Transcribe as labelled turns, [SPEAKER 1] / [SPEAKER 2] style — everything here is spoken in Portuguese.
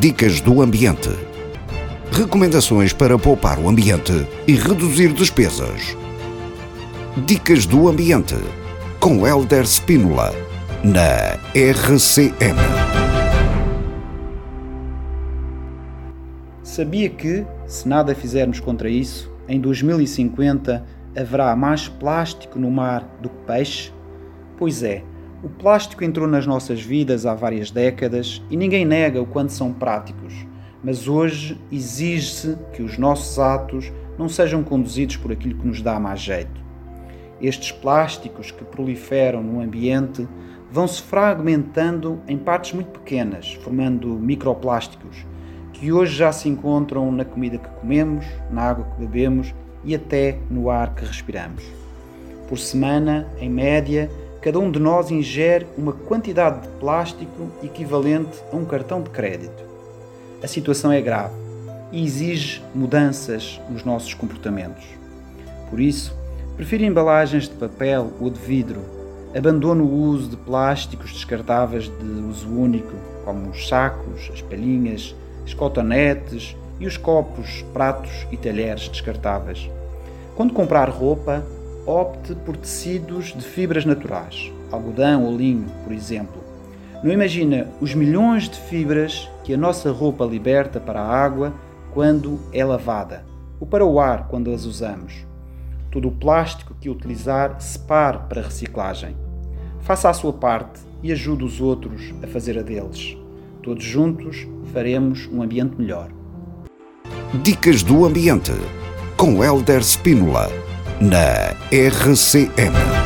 [SPEAKER 1] Dicas do Ambiente. Recomendações para poupar o ambiente e reduzir despesas. Dicas do Ambiente. Com Helder Spínola. Na RCM.
[SPEAKER 2] Sabia que, se nada fizermos contra isso, em 2050 haverá mais plástico no mar do que peixe? Pois é, o plástico entrou nas nossas vidas há várias décadas e ninguém nega o quanto são práticos, mas hoje exige-se que os nossos atos não sejam conduzidos por aquilo que nos dá mais jeito. Estes plásticos que proliferam no ambiente vão se fragmentando em partes muito pequenas, formando microplásticos, que hoje já se encontram na comida que comemos, na água que bebemos e até no ar que respiramos. Por semana, em média, cada um de nós ingere uma quantidade de plástico equivalente a um cartão de crédito. A situação é grave e exige mudanças nos nossos comportamentos. Por isso, prefiro embalagens de papel ou de vidro. Abandono o uso de plásticos descartáveis de uso único, como os sacos, as palhinhas, as cotonetes e os copos, pratos e talheres descartáveis. Quando comprar roupa, opte por tecidos de fibras naturais, algodão ou linho, por exemplo. Não imagina os milhões de fibras que a nossa roupa liberta para a água quando é lavada, ou para o ar quando as usamos. Todo o plástico que utilizar, separe para reciclagem. Faça a sua parte e ajude os outros a fazer a deles. Todos juntos faremos um ambiente melhor.
[SPEAKER 1] Dicas do Ambiente com Helder Spínola na RCM.